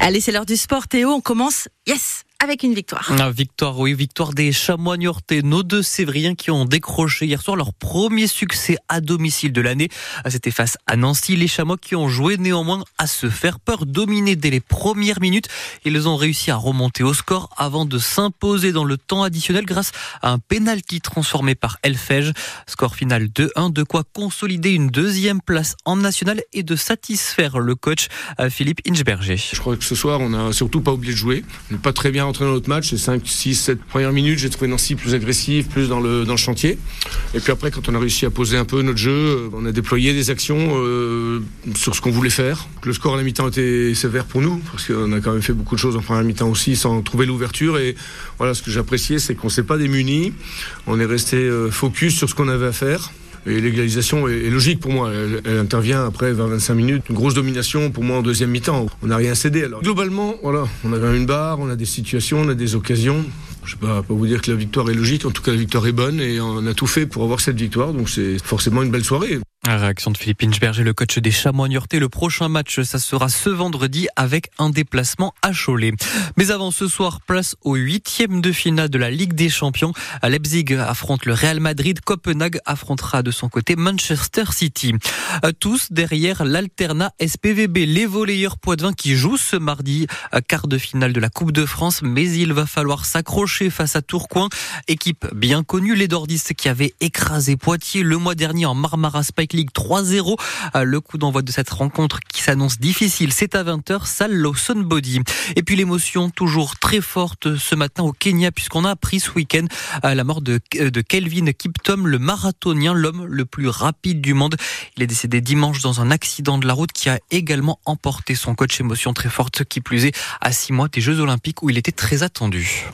Allez, c'est l'heure du sport. Théo, on commence. Yes avec une victoire. Ah, victoire, oui, victoire des Chamois Niortais, nos deux Sévriens qui ont décroché hier soir leur premier succès à domicile de l'année. Ah, c'était face à Nancy, les Chamois qui ont joué néanmoins à se faire peur, dominés dès les premières minutes. Ils ont réussi à remonter au score avant de s'imposer dans le temps additionnel grâce à un penalty transformé par Elfège. Score final 2-1, de quoi consolider une deuxième place en national et de satisfaire le coach euh, Philippe Inchberger. Je crois que ce soir, on n'a surtout pas oublié de jouer. On n'est pas très bien entré dans notre match. Les 5, 6, 7 premières minutes, j'ai trouvé Nancy plus agressive, plus dans le, chantier. Et puis après, quand on a réussi à poser un peu notre jeu, on a déployé des actions euh, sur ce qu'on voulait faire. Le score à la mi-temps était sévère pour nous, parce qu'on a quand même fait beaucoup de choses en première mi-temps aussi sans trouver l'ouverture. Et voilà, ce que j'appréciais, c'est qu'on ne s'est pas démuni. On est resté euh, focus sur ce qu'on avait à faire. Et l'égalisation est, logique pour moi. Elle, intervient après 20-25 minutes. Une grosse domination pour moi en deuxième mi-temps. On n'a rien cédé. Alors globalement, voilà, on a une barre, on a des situations, on a des occasions. Je ne vais pas, vous dire que la victoire est logique. En tout cas, la victoire est bonne et on a tout fait pour avoir cette victoire. Donc c'est forcément une belle soirée. Réaction de Philippe Inchberger, le coach des Chamois Niortais. Le prochain match, ça sera ce vendredi avec un déplacement à Cholet. Mais avant ce soir, place au huitième de finale de la Ligue des Champions. Leipzig affronte le Real Madrid. Copenhague affrontera de son côté Manchester City. Tous derrière l'Alterna SPVB, les volleyeurs Poitvin qui jouent ce mardi quart de finale de la Coupe de France. Mais il va falloir s'accrocher face à Tourcoing, équipe bien connue, les Dordistes qui avaient écrasé Poitiers le mois dernier en Marmara Spike 3-0. Euh, le coup d'envoi de cette rencontre qui s'annonce difficile, c'est à 20h, salle Lawson Body. Et puis l'émotion toujours très forte ce matin au Kenya puisqu'on a appris ce week-end euh, la mort de, de Kelvin Kiptom, le marathonien, l'homme le plus rapide du monde. Il est décédé dimanche dans un accident de la route qui a également emporté son coach émotion très forte qui plus est à six mois des Jeux Olympiques où il était très attendu.